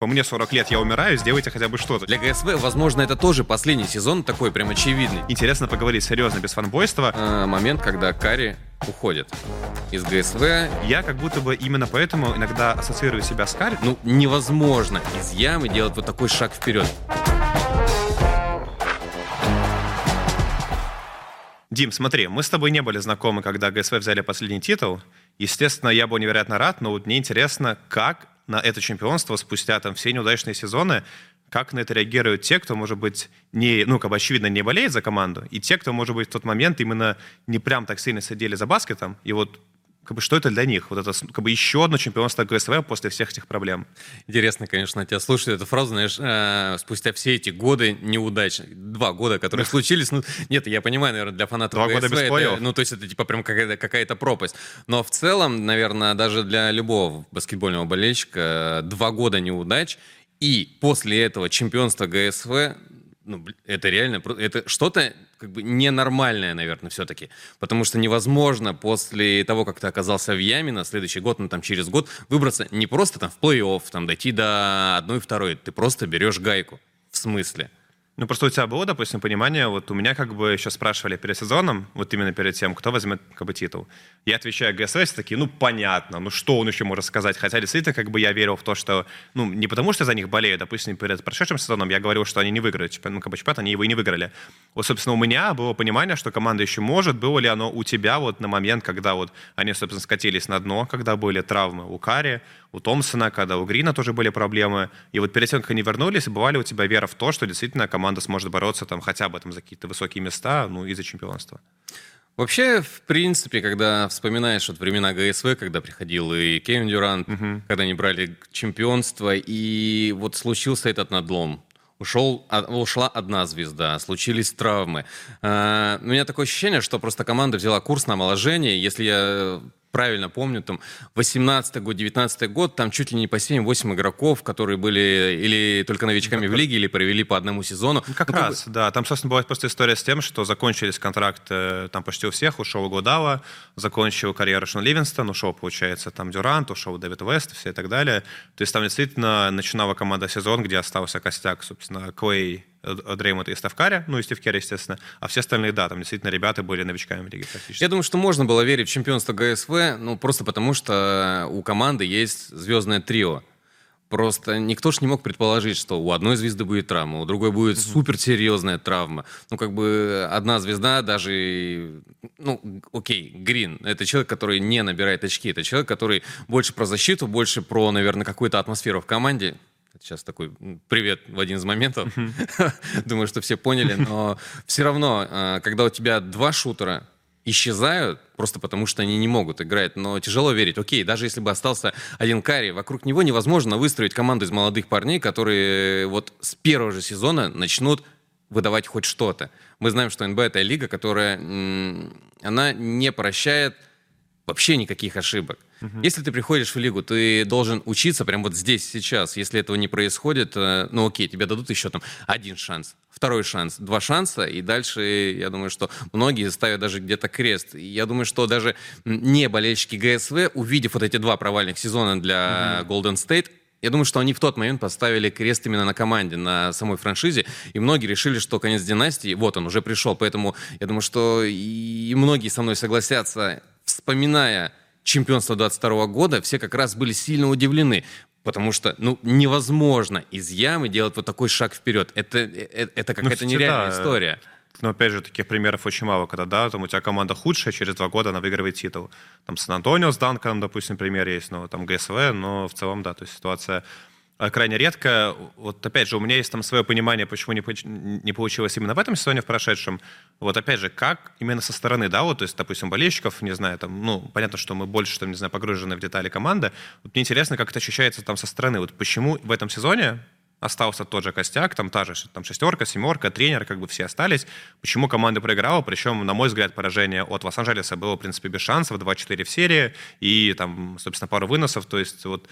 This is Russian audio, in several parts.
По мне 40 лет, я умираю, сделайте хотя бы что-то. Для ГСВ, возможно, это тоже последний сезон такой прям очевидный. Интересно поговорить серьезно, без фанбойства. Э, момент, когда Кари уходит из ГСВ. Я как будто бы именно поэтому иногда ассоциирую себя с Кари. Ну, невозможно из ямы делать вот такой шаг вперед. Дим, смотри, мы с тобой не были знакомы, когда ГСВ взяли последний титул. Естественно, я был невероятно рад, но вот мне интересно, как на это чемпионство спустя там все неудачные сезоны, как на это реагируют те, кто, может быть, не, ну, как бы очевидно, не болеет за команду, и те, кто, может быть, в тот момент именно не прям так сильно сидели за баскетом, и вот как бы, что это для них? Вот это как бы еще одно чемпионство ГСВ после всех этих проблем. Интересно, конечно, тебя слушать эту фразу, знаешь, э, спустя все эти годы неудач, два года, которые случились, ну, нет, я понимаю, наверное, для фанатов два ГСВ, года без это, ну, то есть это типа прям какая-то, какая-то пропасть. Но в целом, наверное, даже для любого баскетбольного болельщика два года неудач, и после этого чемпионства ГСВ, ну, это реально, это что-то как бы ненормальное, наверное, все-таки. Потому что невозможно после того, как ты оказался в яме на следующий год, ну там через год, выбраться не просто там в плей-офф, там дойти до одной второй. Ты просто берешь гайку. В смысле? Ну, просто у тебя было, допустим, понимание, вот у меня как бы еще спрашивали перед сезоном, вот именно перед тем, кто возьмет как бы титул. Я отвечаю ГСС, такие, ну, понятно, ну, что он еще может сказать? Хотя действительно, как бы я верил в то, что, ну, не потому что за них болею, допустим, перед прошедшим сезоном я говорил, что они не выиграют, ну, как бы чемпионат, они его и не выиграли. Вот, собственно, у меня было понимание, что команда еще может, было ли оно у тебя вот на момент, когда вот они, собственно, скатились на дно, когда были травмы у Кари, у Томпсона, когда у Грина тоже были проблемы. И вот перед тем, как они вернулись, бывали у тебя вера в то, что действительно команда сможет бороться там хотя бы там за какие-то высокие места, ну и за чемпионство. Вообще, в принципе, когда вспоминаешь вот времена ГСВ, когда приходил и Кевин Дюрант, угу. когда они брали чемпионство, и вот случился этот надлом, ушел, ушла одна звезда, случились травмы. А, у меня такое ощущение, что просто команда взяла курс на омоложение. Если я правильно помню, там 18 год, 19 год, там чуть ли не по 7-8 игроков, которые были или только новичками в лиге, или провели по одному сезону. Ну, как ну, раз, как бы... да. Там, собственно, бывает просто история с тем, что закончились контракты там почти у всех. Ушел Гудава, закончил карьеру Шон Ливинстон, ушел, получается, там Дюрант, ушел Дэвид Вест, все и так далее. То есть там действительно начинала команда сезон, где остался костяк, собственно, Клей, Дреймонда и Став Карри, ну и Стив Керри, естественно, а все остальные, да, там действительно ребята были новичками в лиге практически. Я думаю, что можно было верить в чемпионство ГСВ, ну просто потому, что у команды есть звездное трио. Просто никто ж не мог предположить, что у одной звезды будет травма, у другой будет mm-hmm. суперсерьезная травма. Ну, как бы одна звезда даже... Ну, окей, Грин — это человек, который не набирает очки. Это человек, который больше про защиту, больше про, наверное, какую-то атмосферу в команде. Сейчас такой привет в один из моментов. Думаю, что все поняли. Но все равно, а, когда у тебя два шутера исчезают, просто потому что они не могут играть. Но тяжело верить. Окей, даже если бы остался один Карри, вокруг него невозможно выстроить команду из молодых парней, которые вот с первого же сезона начнут выдавать хоть что-то. Мы знаем, что НБ — это лига, которая она не прощает вообще никаких ошибок. Угу. Если ты приходишь в лигу, ты должен учиться прямо вот здесь, сейчас. Если этого не происходит, э, ну окей, тебе дадут еще там один шанс, второй шанс, два шанса, и дальше, я думаю, что многие ставят даже где-то крест. И я думаю, что даже не болельщики ГСВ, увидев вот эти два провальных сезона для угу. Golden State, я думаю, что они в тот момент поставили крест именно на команде, на самой франшизе, и многие решили, что конец династии, вот он, уже пришел. Поэтому я думаю, что и многие со мной согласятся, вспоминая чемпионство 22 года, все как раз были сильно удивлены. Потому что, ну, невозможно из ямы делать вот такой шаг вперед. Это, это, это какая-то ну, нереальная да. история. Но опять же, таких примеров очень мало, когда, да, там у тебя команда худшая, через два года она выигрывает титул. Там Сан-Антонио с Данканом, допустим, пример есть, но там ГСВ, но в целом, да, то есть ситуация крайне редко. Вот опять же, у меня есть там свое понимание, почему не, не получилось именно в этом сезоне, в прошедшем. Вот опять же, как именно со стороны, да, вот, то есть, допустим, болельщиков, не знаю, там, ну, понятно, что мы больше, там, не знаю, погружены в детали команды. Вот мне интересно, как это ощущается там со стороны. Вот почему в этом сезоне остался тот же костяк, там та же там шестерка, семерка, тренер, как бы все остались. Почему команда проиграла? Причем, на мой взгляд, поражение от Лос-Анджелеса было, в принципе, без шансов, 2-4 в серии и там, собственно, пару выносов. То есть вот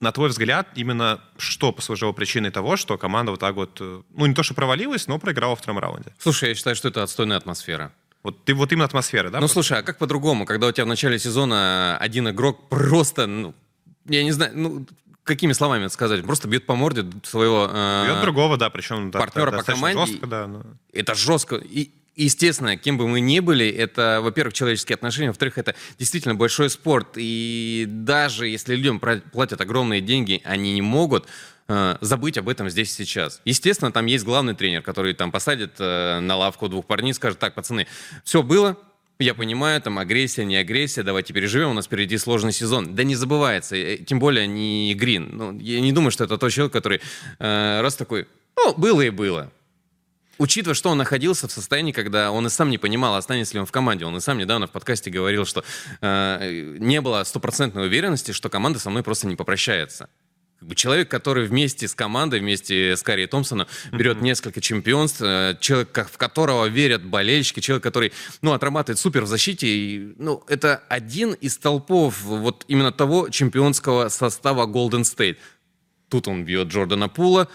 на твой взгляд, именно что послужило причиной того, что команда вот так вот, э, ну, не то что провалилась, но проиграла в втором раунде? Слушай, я считаю, что это отстойная атмосфера. Вот ты вот именно атмосфера, да? Ну, слушай, а как по-другому, когда у тебя в начале сезона один игрок просто, ну, я не знаю, ну, какими словами это сказать? Просто бьет по морде своего э, бьет другого, да, причем партнера да, по команде. Жестко, да, но... Это жестко. И, естественно, кем бы мы ни были, это, во-первых, человеческие отношения, во-вторых, это действительно большой спорт. И даже если людям платят огромные деньги, они не могут э, забыть об этом здесь и сейчас. Естественно, там есть главный тренер, который там посадит э, на лавку двух парней и скажет, так, пацаны, все было, я понимаю, там агрессия, не агрессия, давайте переживем, у нас впереди сложный сезон. Да не забывается, э, тем более не Грин. Ну, я не думаю, что это тот человек, который э, раз такой, ну, было и было. Учитывая, что он находился в состоянии, когда он и сам не понимал, останется ли он в команде. Он и сам недавно в подкасте говорил, что э, не было стопроцентной уверенности, что команда со мной просто не попрощается человек, который вместе с командой, вместе с Карри Томпсоном берет mm-hmm. несколько чемпионств, э, человек, в которого верят болельщики, человек, который, ну, отрабатывает супер в защите, и, ну, это один из толпов вот именно того чемпионского состава Golden State. Тут он бьет Джордана Пула,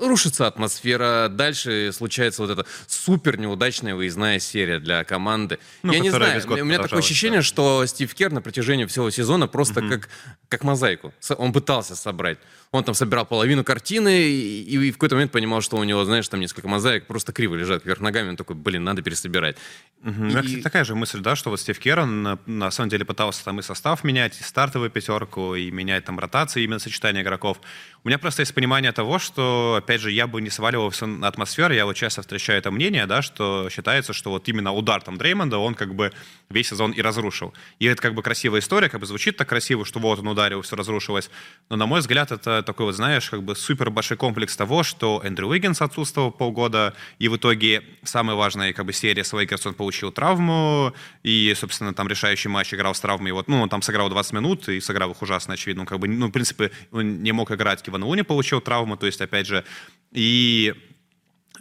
рушится атмосфера, дальше случается вот эта супер неудачная выездная серия для команды. Ну, Я не знаю, у меня такое ощущение, да. что Стив Кер на протяжении всего сезона просто угу. как, как мозаику. Он пытался собрать он там собирал половину картины и, и в какой-то момент понимал, что у него, знаешь, там несколько мозаик просто криво лежат вверх ногами, он такой, блин, надо пересобирать. Угу. И... Кстати, такая же мысль, да, что вот Стив Керр на, на самом деле пытался там и состав менять, и стартовую пятерку, и менять там ротации, именно сочетание игроков. У меня просто есть понимание того, что, опять же, я бы не сваливал все на атмосферу, я вот часто встречаю это мнение, да, что считается, что вот именно удар там Дреймонда, он как бы весь сезон и разрушил. И это как бы красивая история, как бы звучит так красиво, что вот он ударил, все разрушилось. Но, на мой взгляд, это такой вот, знаешь, как бы супер большой комплекс того, что Эндрю Уиггинс отсутствовал полгода, и в итоге самая важная как бы серия с Лейкерс он получил травму, и, собственно, там решающий матч играл с травмой, вот, ну, он там сыграл 20 минут, и сыграл их ужасно, очевидно, как бы, ну, в принципе, он не мог играть, Киван Луни получил травму, то есть, опять же, и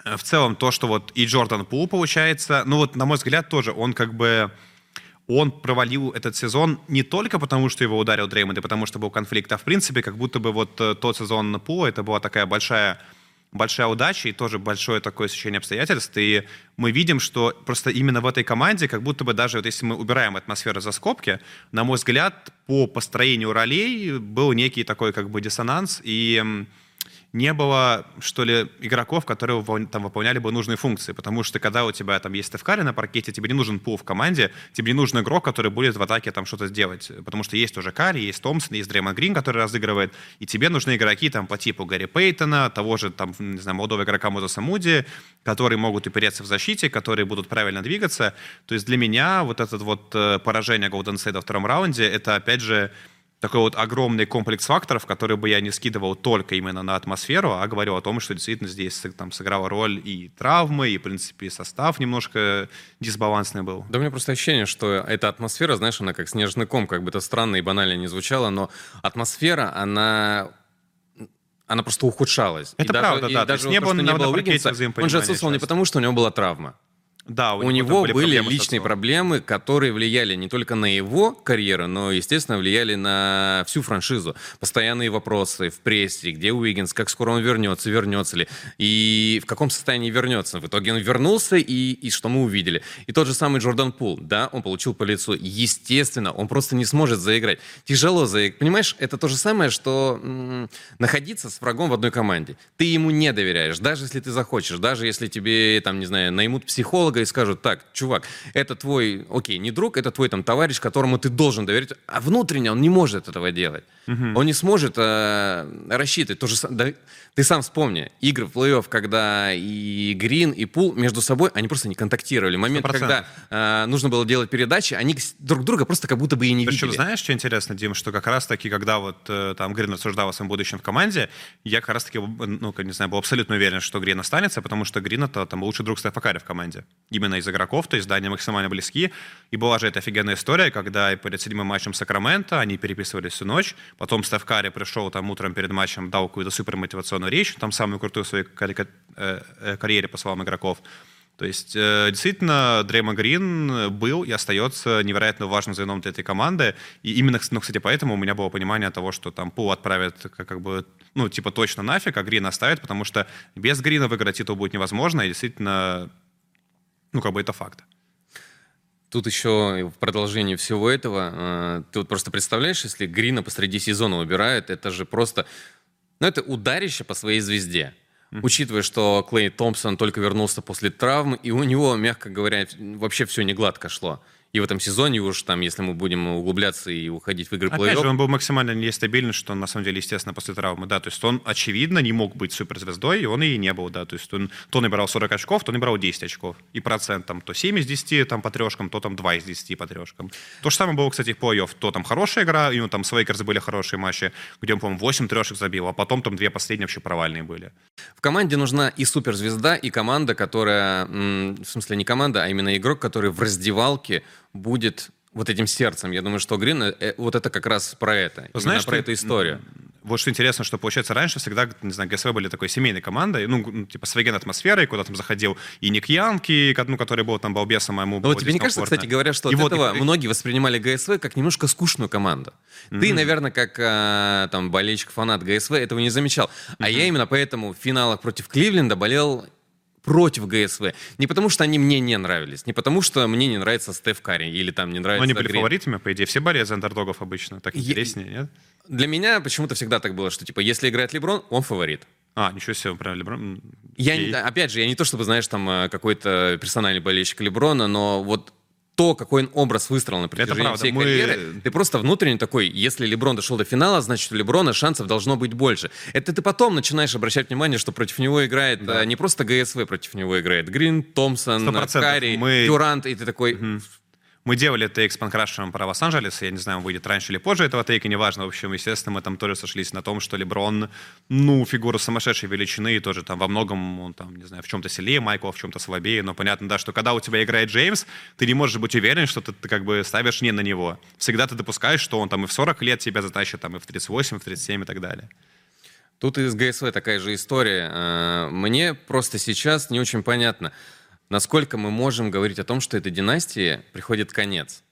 э, в целом то, что вот и Джордан Пул получается, ну вот, на мой взгляд, тоже он как бы он провалил этот сезон не только потому, что его ударил Дреймонд, и потому что был конфликт, а в принципе, как будто бы вот э, тот сезон на Пула, это была такая большая большая удача и тоже большое такое сочетание обстоятельств. И мы видим, что просто именно в этой команде, как будто бы даже вот если мы убираем атмосферу за скобки, на мой взгляд, по построению ролей был некий такой как бы диссонанс. И не было, что ли, игроков, которые там выполняли бы нужные функции. Потому что когда у тебя там есть Стефкари на паркете, тебе не нужен пул в команде, тебе не нужен игрок, который будет в атаке там что-то сделать. Потому что есть уже Карри, есть Томпсон, есть Дреймон Грин, который разыгрывает, и тебе нужны игроки там по типу Гарри Пейтона, того же там, не знаю, молодого игрока Мозеса Муди, которые могут упереться в защите, которые будут правильно двигаться. То есть для меня вот это вот э, поражение Golden State во втором раунде, это опять же такой вот огромный комплекс факторов, который бы я не скидывал только именно на атмосферу, а говорил о том, что действительно здесь там сыграла роль и травмы, и, в принципе, и состав немножко дисбалансный был. Да у меня просто ощущение, что эта атмосфера, знаешь, она как снежный ком, как бы это странно и банально не звучало, но атмосфера, она она просто ухудшалась. Это и правда, даже, да. И даже не было, не было Уиггинса, он же отсутствовал не потому, что у него была травма. Да, у, у него были, были личные проблемы, которые влияли не только на его карьеру, но, естественно, влияли на всю франшизу. Постоянные вопросы в прессе, где Уиггинс, как скоро он вернется, вернется ли, и в каком состоянии вернется. В итоге он вернулся, и, и что мы увидели. И тот же самый Джордан Пул, да, он получил по лицу. Естественно, он просто не сможет заиграть. Тяжело заиграть. Понимаешь, это то же самое, что м- находиться с врагом в одной команде. Ты ему не доверяешь, даже если ты захочешь, даже если тебе, там, не знаю, наймут психолога, и скажут, так, чувак, это твой, окей, не друг, это твой там товарищ, которому ты должен доверять, а внутренне он не может этого делать. Угу. Он не сможет э, рассчитывать. То же, да, ты сам вспомни, игры в плей-офф, когда и Грин, и Пул между собой, они просто не контактировали. Момент, 100%. когда э, нужно было делать передачи, они друг друга просто как будто бы и не Причем, видели. знаешь, что интересно, Дим, что как раз-таки, когда вот э, там Грин рассуждал о своем будущем в команде, я как раз-таки, ну, не знаю, был абсолютно уверен, что Грин останется, потому что Грин это там лучший друг Стефа Карри в команде. Именно из игроков, то есть, да, они максимально близки. И была же эта офигенная история, когда перед седьмым матчем Сакрамента они переписывались всю ночь, потом Стеф Карри пришел там утром перед матчем, дал какую-то супермотивационную речь, там самую крутую в своей э, э, карьере, по словам игроков. То есть, э, действительно, Дреймон Грин был и остается невероятно важным звеном для этой команды. И именно, ну, кстати, поэтому у меня было понимание того, что там Пул отправит как, как бы, ну, типа, точно нафиг, а Грин оставит, потому что без Грина выиграть титул будет невозможно, и действительно, ну, как бы это факт. Тут еще в продолжении всего этого, э, ты вот просто представляешь, если Грина посреди сезона убирают, это же просто, ну это ударище по своей звезде. Mm-hmm. Учитывая, что Клей Томпсон только вернулся после травмы, и у него, мягко говоря, вообще все не гладко шло и в этом сезоне уж там, если мы будем углубляться и уходить в игры. Опять же, он был максимально нестабильный, что на самом деле, естественно, после травмы, да, то есть он, очевидно, не мог быть суперзвездой, и он и не был, да, то есть он то набирал 40 очков, то набирал 10 очков, и процент там то 7 из 10 там по трешкам, то там 2 из 10 по трешкам. То же самое было, кстати, в плей-офф, то там хорошая игра, и ну, там с Лейкерс были хорошие матчи, где он, по-моему, 8 трешек забил, а потом там две последние вообще провальные были. В команде нужна и суперзвезда, и команда, которая, в смысле не команда, а именно игрок, который в раздевалке будет вот этим сердцем. Я думаю, что Грин, э, вот это как раз про это. Знаешь, про эту историю. Вот что интересно, что, получается, раньше всегда, не знаю, ГСВ были такой семейной командой, ну, типа, с веган атмосферой, куда там заходил и Ник Янки, ну, который был там балбесом, а ему вот тебе не кажется, кстати говоря, что и от вот, этого и... многие воспринимали ГСВ как немножко скучную команду? Mm-hmm. Ты, наверное, как а, там болельщик, фанат ГСВ этого не замечал. Mm-hmm. А я именно поэтому в финалах против Кливленда болел против ГСВ. Не потому, что они мне не нравились, не потому, что мне не нравится Стеф Карри или там не нравится... Но они были Грин. фаворитами, по идее. Все болеют за андердогов обычно. Так интереснее, я... нет? Для меня почему-то всегда так было, что, типа, если играет Леброн, он фаворит. А, ничего себе, про Леброн. Я, опять же, я не то чтобы, знаешь, там э, какой-то персональный болельщик Леброна, но вот то, какой он образ выстроил на протяжении всей Мы... карьеры, ты просто внутренне такой, если Леброн дошел до финала, значит, у Леброна шансов должно быть больше. Это ты потом начинаешь обращать внимание, что против него играет да. не просто ГСВ, против него играет Грин, Томпсон, Карри, Мы... Дюрант, и ты такой... Угу. Мы делали тейк с Панкрашем про Лос-Анджелес, я не знаю, выйдет раньше или позже этого тейка, неважно. В общем, естественно, мы там тоже сошлись на том, что Леброн, ну, фигура сумасшедшей величины, и тоже там во многом, он там, не знаю, в чем-то сильнее Майкла, в чем-то слабее, но понятно, да, что когда у тебя играет Джеймс, ты не можешь быть уверен, что ты, ты как бы ставишь не на него. Всегда ты допускаешь, что он там и в 40 лет тебя затащит, там и в 38, и в 37 и так далее. Тут и с ГСВ такая же история. Э, мне просто сейчас не очень понятно – насколько мы можем говорить о том, что этой династии приходит конец?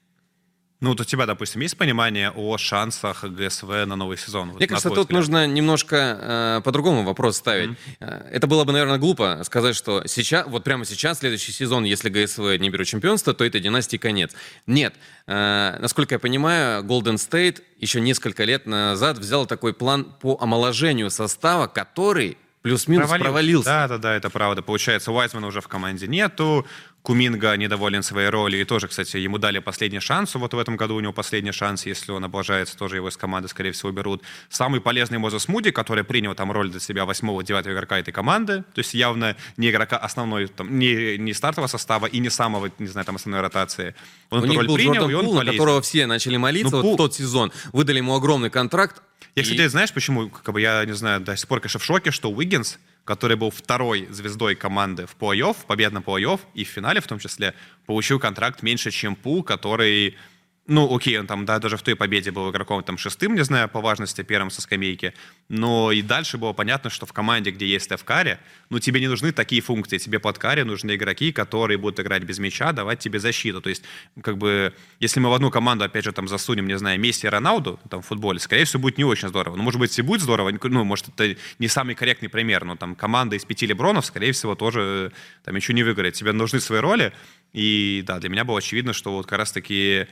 Ну, вот у тебя, допустим, есть понимание о шансах ГСВ на новый сезон? Мне кажется, тут взгляд? нужно немножко э, по-другому вопрос ставить. Mm-hmm. Это было бы, наверное, глупо сказать, что сейчас, вот прямо сейчас, следующий сезон, если ГСВ не берет чемпионство, то этой династии конец. Нет. Э, насколько я понимаю, Golden State еще несколько лет назад взял такой план по омоложению состава, который плюс-минус провалился. провалился. Да, да, да, это правда. Получается, Уайзмана уже в команде нету, Куминга недоволен своей ролью, и тоже, кстати, ему дали последний шанс, вот в этом году у него последний шанс, если он облажается, тоже его из команды, скорее всего, берут. Самый полезный Мозес Муди, который принял там роль для себя восьмого-девятого игрока этой команды, то есть явно не игрока основной, там, не, не стартового состава и не самого, не знаю, там, основной ротации. Он у них роль был принял, Джордан и он Пул, на которого все начали молиться ну, вот Пул... в тот сезон. Выдали ему огромный контракт, я, кстати, и... знаешь, почему, как бы я не знаю, до сих пор, конечно, в шоке, что Уиггинс, который был второй звездой команды в плей-офф, победном плей-офф, и в финале в том числе, получил контракт меньше, чем Пул, который ну, окей, он там, да, даже в той победе был игроком там шестым, не знаю, по важности, первым со скамейки. Но и дальше было понятно, что в команде, где есть Карри, ну, тебе не нужны такие функции. Тебе под Карри нужны игроки, которые будут играть без мяча, давать тебе защиту. То есть, как бы, если мы в одну команду, опять же, там засунем, не знаю, Месси и Роналду там, в футболе, скорее всего, будет не очень здорово. Ну, может быть, и будет здорово, ну, может, это не самый корректный пример, но там команда из пяти Лебронов, скорее всего, тоже там еще не выиграет. Тебе нужны свои роли. И да, для меня было очевидно, что вот как раз-таки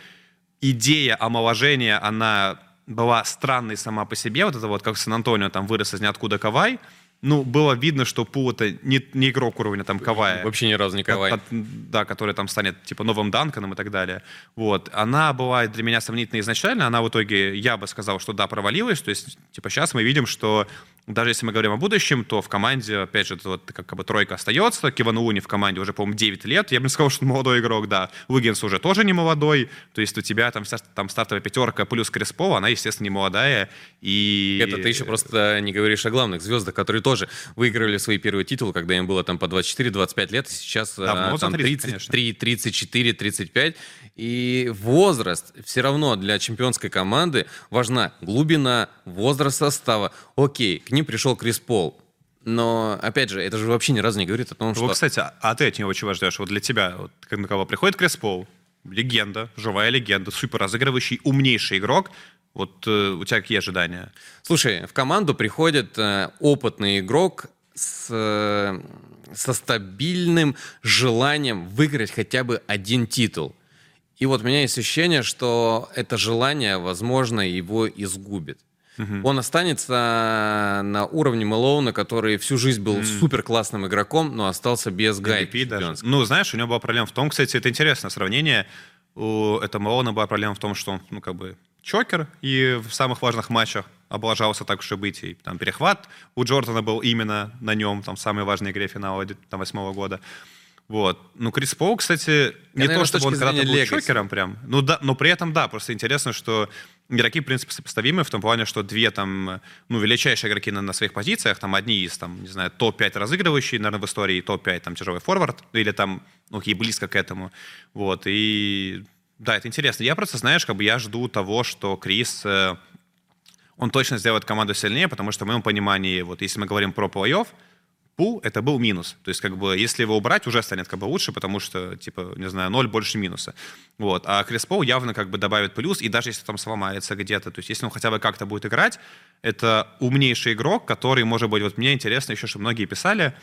идея омоложения, она была странной сама по себе, вот это вот как Сан-Антонио там вырос из ниоткуда Кавай, ну, было видно, что Пул это не, не игрок уровня там Кавая. Вообще ни разу не Кавай. Ко- да, который там станет типа новым Данканом и так далее. Вот. Она была для меня сомнительна изначально, она в итоге, я бы сказал, что да, провалилась. То есть, типа, сейчас мы видим, что даже если мы говорим о будущем, то в команде, опять же, вот как, как бы тройка остается. Киван Уни в команде уже, по-моему, 9 лет. Я бы не сказал, что он молодой игрок, да. Уиггинс уже тоже не молодой. То есть у тебя там, там стартовая пятерка плюс Креспо, она, естественно, не молодая. И... Это ты еще просто не говоришь о главных звездах, которые тоже выиграли свои первые титулы, когда им было там по 24-25 лет, сейчас да, а, там 33, 34, 35. И возраст все равно для чемпионской команды важна глубина, возраст состава. Окей, к ним пришел Крис Пол. Но, опять же, это же вообще ни разу не говорит о том, что... Вот, кстати, а ты от него чего ждешь? Вот для тебя, вот, на кого приходит Крис Пол, легенда, живая легенда, супер разыгрывающий, умнейший игрок, вот э, у тебя какие ожидания? Слушай, в команду приходит э, опытный игрок с, э, со стабильным желанием выиграть хотя бы один титул. И вот у меня есть ощущение, что это желание, возможно, его изгубит. Угу. Он останется на уровне Мэлоуна, который всю жизнь был mm. супер классным игроком, но остался без гайки. Ну, знаешь, у него была проблема в том, кстати, это интересное сравнение. У этого Мэлоуна была проблема в том, что он, ну, как бы, чокер, и в самых важных матчах облажался так уж и быть. И, там, перехват у Джордана был именно на нем, там, в самой важной игре финала там, восьмого года. Вот. Ну, Крис Пол, кстати, не Я, то, наверное, чтобы он когда-то был легаси. чокером прям. Ну, да, но при этом, да, просто интересно, что игроки, в принципе, сопоставимы в том плане, что две там, ну, величайшие игроки на, на своих позициях, там, одни из, там, не знаю, топ-5 разыгрывающие, наверное, в истории, топ-5, там, тяжелый форвард, или там, ну, и близко к этому. Вот, и да, это интересно. Я просто, знаешь, как бы я жду того, что Крис, э, он точно сделает команду сильнее, потому что в моем понимании, вот если мы говорим про плей-офф, пул — это был минус. То есть, как бы, если его убрать, уже станет как бы лучше, потому что, типа, не знаю, ноль больше минуса. Вот. А Крис Пол явно как бы добавит плюс, и даже если там сломается где-то, то есть, если он хотя бы как-то будет играть, это умнейший игрок, который, может быть, вот мне интересно еще, что многие писали,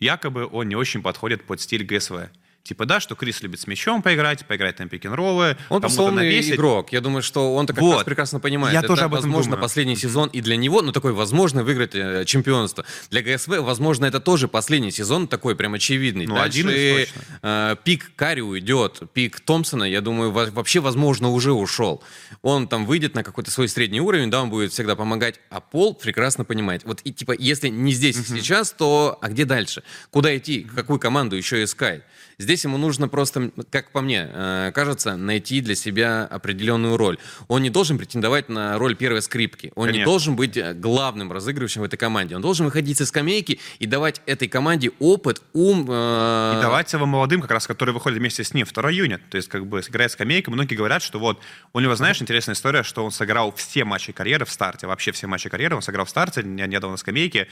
якобы он не очень подходит под стиль ГСВ. Типа, да, что Крис любит с мячом поиграть, поиграть на пик-н-роллы. Он условный игрок. Я думаю, что он-то как вот. раз прекрасно понимает. Я Это, тоже об этом возможно, думаю. последний сезон и для него, ну, такой, возможно, выиграть э, чемпионство. Для ГСВ, возможно, это тоже последний сезон такой прям очевидный. Ну, Дальше один из э, пик Карри уйдет, пик Томпсона, я думаю, вообще, возможно, уже ушел. Он там выйдет на какой-то свой средний уровень, да, он будет всегда помогать, а Пол прекрасно понимает. Вот, и, типа, если не здесь и сейчас, то а где дальше? Куда идти? Какую команду еще искать? Здесь ему нужно просто, как по мне, э, кажется, найти для себя определенную роль. Он не должен претендовать на роль первой скрипки. Он Конечно. не должен быть э, главным разыгрывающим в этой команде. Он должен выходить со скамейки и давать этой команде опыт, ум. Э... И давать его молодым, как раз, которые выходят вместе с ним. Второй юнит. То есть, как бы, играет скамейка. Многие говорят, что вот у него, знаешь, интересная история, что он сыграл все матчи карьеры в старте. Вообще все матчи карьеры он сыграл в старте, недавно на скамейке.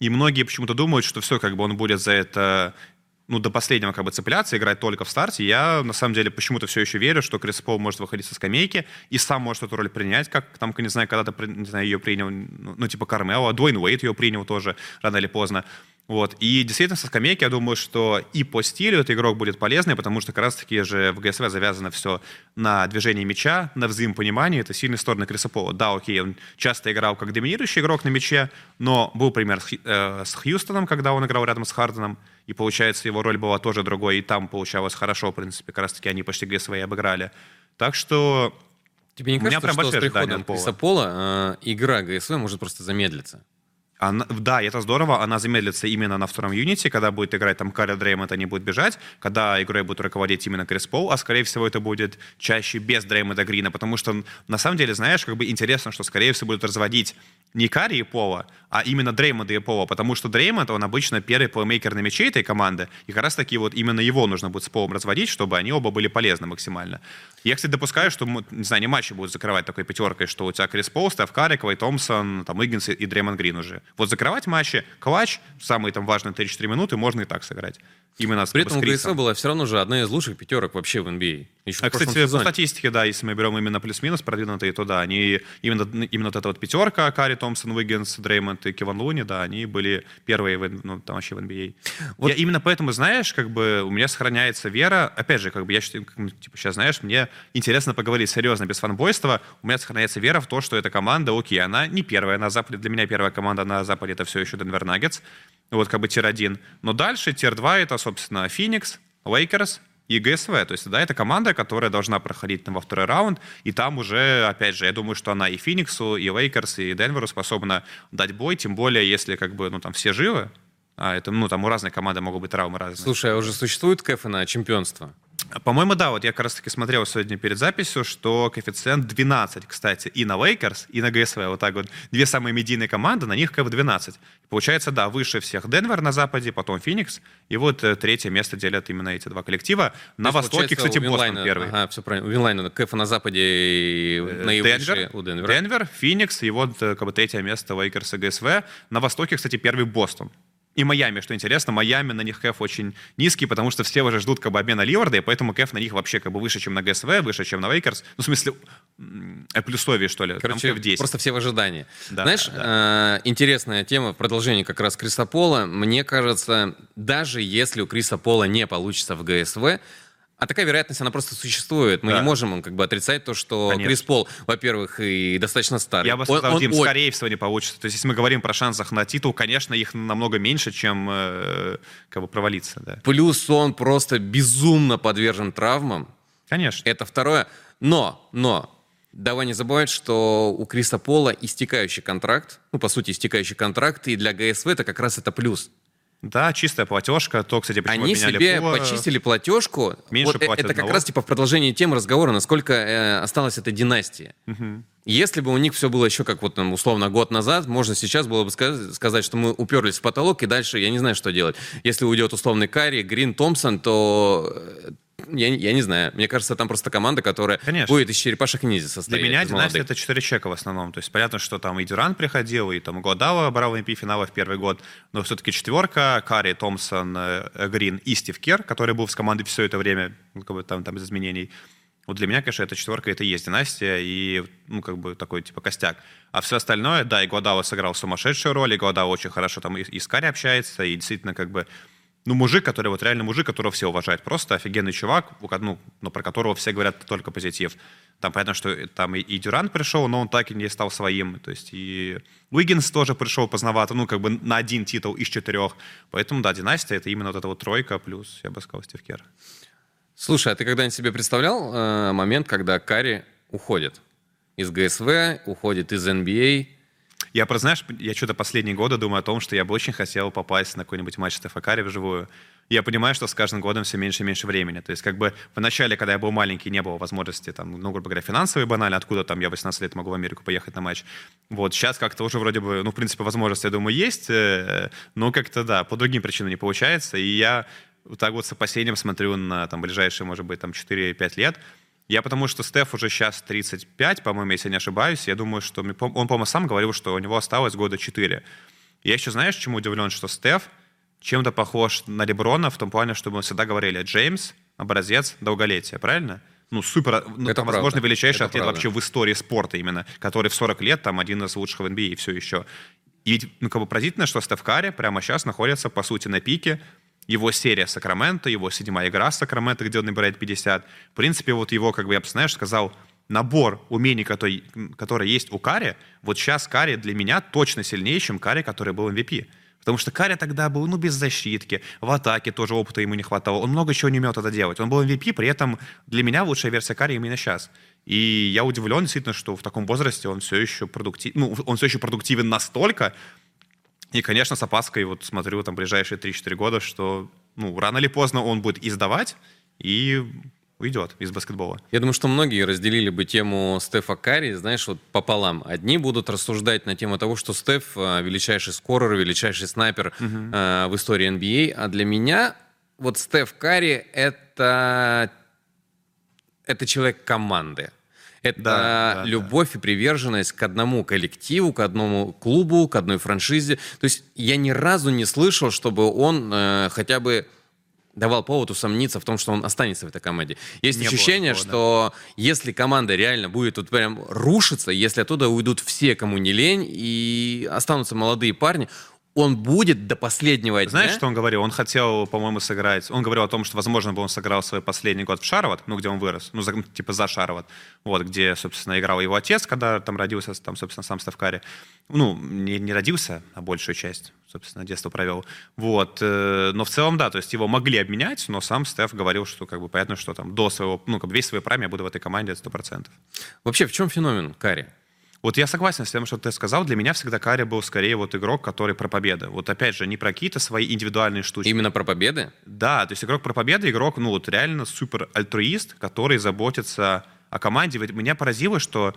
И многие почему-то думают, что все, как бы он будет за это ну, до последнего как бы цепляться, играть только в старте. Я, на самом деле, почему-то все еще верю, что Крис Пол может выходить со скамейки и сам может эту роль принять, как там, не знаю, когда-то, не знаю, ее принял, ну, ну типа Кармела, Дуэйн Уэйт ее принял тоже рано или поздно. Вот. И действительно, со скамейки, я думаю, что и по стилю этот игрок будет полезный, потому что как раз-таки же в ГСВ завязано все на движении мяча, на взаимопонимании. Это сильные стороны Криса Пола. Да, окей, он часто играл как доминирующий игрок на мяче, но был пример с, э, с Хьюстоном, когда он играл рядом с Харденом, и, получается, его роль была тоже другой, и там получалось хорошо, в принципе, как раз-таки они почти ГСВ и обыграли. Так что Тебе не кажется, прям что с приходом Криса Пола э, игра ГСВ может просто замедлиться? Она, да, это здорово, она замедлится именно на втором юните, когда будет играть там Карри Дреймонд, они будут бежать, когда игрой будет руководить именно Крис Пол, а скорее всего это будет чаще без Дреймонда Грина, потому что на самом деле, знаешь, как бы интересно, что скорее всего будут разводить не Карри и Пола, а именно Дреймонда и Пола, потому что Дреймонд, он обычно первый плеймейкер на мяче этой команды, и как раз таки вот именно его нужно будет с Полом разводить, чтобы они оба были полезны максимально. Я, кстати, допускаю, что, не знаю, не матчи будут закрывать такой пятеркой, что у тебя Крис Пол, Стеф Карри, Клей Томпсон, там, Иггинс и Дреймонд Грин уже. Вот закрывать матчи, клатч, самые там важные 3-4 минуты, можно и так сыграть. Именно При этом у ГСВ была все равно же одна из лучших пятерок вообще в NBA. А. Еще а, кстати, сезоне. по статистике, да, если мы берем именно плюс-минус продвинутые, то да, они именно, именно вот эта вот пятерка, Карри, Томпсон, Уиггинс, Дреймонд и Кеван Луни, да, они были первые в, ну, там вообще в NBA. Вот. Я именно поэтому, знаешь, как бы у меня сохраняется вера, опять же, как бы я типа, сейчас, знаешь, мне интересно поговорить серьезно, без фанбойства, у меня сохраняется вера в то, что эта команда, окей, она не первая на Западе, для меня первая команда на Западе это все еще Денвер Наггетс, вот как бы tier-1. Но дальше tier-2 это, собственно, Феникс, Лейкерс и ГСВ. То есть, да, это команда, которая должна проходить во второй раунд, и там уже, опять же, я думаю, что она и Фениксу, и Лейкерс, и Денверу способна дать бой, тем более, если как бы, ну, там все живы, а это, ну, там у разной команды могут быть травмы разные. Слушай, а уже существует кэфы на чемпионство? По-моему, да, вот я как раз таки смотрел сегодня перед записью, что коэффициент 12, кстати, и на Лейкерс, и на ГСВ. Вот так вот. Две самые медийные команды, на них кэф 12. Получается, да, выше всех Денвер на западе, потом Феникс, и вот э, третье место делят именно эти два коллектива. На востоке, кстати, Бостон первый. Ага, все правильно. У Винлайна кэф на западе и э, наивысшее у Денвера. Денвер, Феникс, и вот э, как бы третье место Лейкерс и ГСВ. На востоке, кстати, первый Бостон. И Майами, что интересно, Майами на них кэф очень низкий, потому что все уже ждут как бы обмена Лилларда, и поэтому кэф на них вообще как бы выше, чем на ГСВ, выше, чем на Лейкерс. Ну, в смысле, плюсовее, что ли. Короче, Там 10. просто все в ожидании. Да, Знаешь, да. Э, интересная тема в продолжении как раз Криса Пола. Мне кажется, даже если у Криса Пола не получится в ГСВ, А такая вероятность, она просто существует. Мы Да. не можем как бы отрицать то, что Конечно. Крис Пол, во-первых, и достаточно старый. Я бы Он- сказал, он Дим, очень- скорее всего не получится. То есть, если мы говорим про шансах на титул, конечно, их намного меньше, чем э, как бы провалиться, да. Плюс он просто безумно подвержен травмам. Конечно. Это второе. Но, но, давай не забывать, что у Криса Пола истекающий контракт, ну, по сути, истекающий контракт, и для ГСВ это как раз это плюс. Да, чистая платежка. То, кстати, почему Они себе Пола. почистили платежку. Меньше Вот э- это как налог. раз типа в продолжении темы разговора, насколько э, осталась эта династия. Если бы у них все было еще как вот там, условно год назад, можно сейчас было бы сказ- сказать, что мы уперлись в потолок и дальше я не знаю, что делать. Если уйдет условный Карри, Грин, Томпсон, то э, я, я не знаю. Мне кажется, там просто команда, которая Конечно. будет из черепашек ниндзя состоять. Для меня из династия это четыре чека в основном. То есть понятно, что там и Дюран приходил, и там Гладава брал MVP финала в первый год, но все-таки четверка, Карри, Томпсон, э, Грин и Стив Кер, который был с командой все это время, ну, как бы там, там без изменений. Вот для меня, конечно, эта четверка это и есть династия и, ну, как бы такой, типа, костяк. А все остальное, да, и Гладава сыграл сумасшедшую роль, и Гладава очень хорошо там и, и с Карри общается, и действительно, как бы, ну, мужик, который вот реально мужик, которого все уважают. Просто офигенный чувак, ну, но про которого все говорят только позитив. Там понятно, что там и, и Дюран пришел, но он так и не стал своим. То есть и Уиггинс тоже пришел поздновато, ну, как бы на один титул из четырех. Поэтому, да, династия — это именно вот эта вот тройка, плюс, я бы сказал, Стив Кер. Слушай, а ты когда-нибудь себе представлял э, момент, когда Карри уходит из ГСВ, уходит из NBA? Я, просто, знаешь, я что-то последние годы думаю о том, что я бы очень хотел попасть на какой-нибудь матч Стефа Карри вживую. Я понимаю, что с каждым годом все меньше и меньше времени. То есть, как бы, в начале, когда я был маленький, не было возможности, там, ну, грубо говоря, финансовые банально, откуда там я 18 лет могу в Америку поехать на матч. Вот, сейчас как-то уже вроде бы, ну, в принципе, возможность, я думаю, есть, э, но как-то, да, по другим причинам не получается. И я вот так вот с опасением смотрю на, там, ближайшие, может быть, там, 4-5 лет. Я потому что Стеф уже сейчас 35, по-моему, если я не ошибаюсь. Я думаю, что... Он, по-моему, сам говорил, что у него осталось года 4. Я еще, знаешь, чему удивлен, что Стеф чем-то похож на Леброна в том плане, что мы всегда говорили, Джеймс — образец долголетия, правильно? Ну, супер, ну, Это возможно, правда. величайший Это атлет правда. вообще в истории спорта именно, который в 40 лет там один из лучших в NBA и все еще. И, ну, как бы поразительно, что Стеф Карри прямо сейчас находится, по сути, на пике. Его серия Сакраменто, его седьмая игра Сакраменто, где он набирает 50. В принципе, вот его, как бы я бы, знаешь, сказал, набор умений, который, который есть у Карри, вот сейчас Карри для меня точно сильнее, чем Карри, который был MVP. Потому что Карри тогда был, ну, без защитки, в атаке тоже опыта ему не хватало. Он много чего не умел тогда делать. Он был MVP, при этом для меня лучшая версия Карри именно сейчас. И я удивлен, действительно, что в таком возрасте он все еще продуктив... ну, он все еще продуктивен настолько, и, конечно, с опаской вот смотрю там ближайшие 3-4 года, что ну, рано или поздно он будет издавать и уйдет из баскетбола. Я думаю, что многие разделили бы тему Стефа Карри, знаешь, вот пополам. Одни будут рассуждать на тему того, что Стеф э, величайший скорер, величайший снайпер э, в истории NBA, а для меня вот Стеф Карри это это человек команды. Это Да, да, любовь и приверженность к одному коллективу, к одному клубу, к одной франшизе. То есть я ни разу не слышал, чтобы он э, хотя бы давал повод усомниться в том, что он останется в этой команде. Есть Не ощущение, такого, да. что если команда реально будет тут прям рушиться, если оттуда уйдут все, кому не лень, и останутся молодые парни, он будет до последнего дня. Знаешь, что он говорил? Он хотел, по-моему, сыграть... Он говорил о том, что, возможно, бы он сыграл свой последний год в Шароват, ну, где он вырос, ну, за- типа за Шароват, вот, где, собственно, играл его отец, когда там родился, там, собственно, сам Стеф Карри. Ну, не, не родился, а большую часть, собственно, детство провел. Вот. э, Но в целом, да, то есть его могли обменять, но сам Стеф говорил, что, как бы, понятно, что там до своего, ну, как бы весь свой прайм я буду в этой команде 100%. Вообще, в чем феномен Карри? Вот я согласен с тем, что ты сказал. Для меня всегда Карри был скорее вот игрок, который про победы. Вот опять же, не про какие-то свои индивидуальные штучки. Именно про победы? Да, то есть игрок про победы, игрок, ну вот реально супер альтруист, который заботится о команде. Ведь меня поразило, что,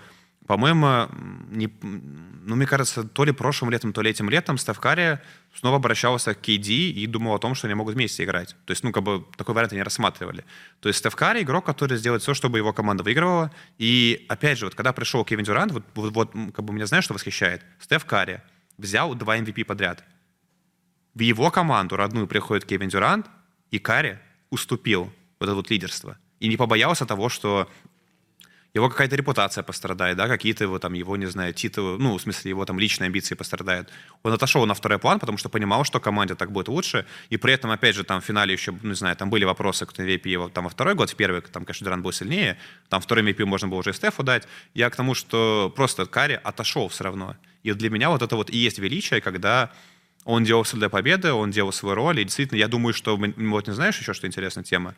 по-моему, не, ну, мне кажется, то ли прошлым летом, то ли этим летом Стеф Карри снова обращался к KD и думал о том, что они могут вместе играть. То есть, ну, как бы такой вариант они рассматривали. То есть Стеф Карри игрок, который сделает все, чтобы его команда выигрывала. И, опять же, вот когда пришел Кевин Дюрант, вот, вот, вот, как бы меня знаешь, что восхищает? Стеф взял два MVP подряд. В его команду родную приходит Кевин Дюрант, и Карри уступил вот это вот лидерство. И не побоялся того, что его какая-то репутация пострадает, да, какие-то его там, его, не знаю, титулы, ну, в смысле, его там личные амбиции пострадают. Он отошел на второй план, потому что понимал, что команде так будет лучше, и при этом, опять же, там в финале еще, не знаю, там были вопросы к MVP его там во второй год, в первый, там, конечно, Дюран был сильнее, там второй MVP можно было уже Стефу дать. Я к тому, что просто Карри отошел все равно. И для меня вот это вот и есть величие, когда он делал все для победы, он делал свою роль, и действительно, я думаю, что, вот не знаешь еще, что интересная тема,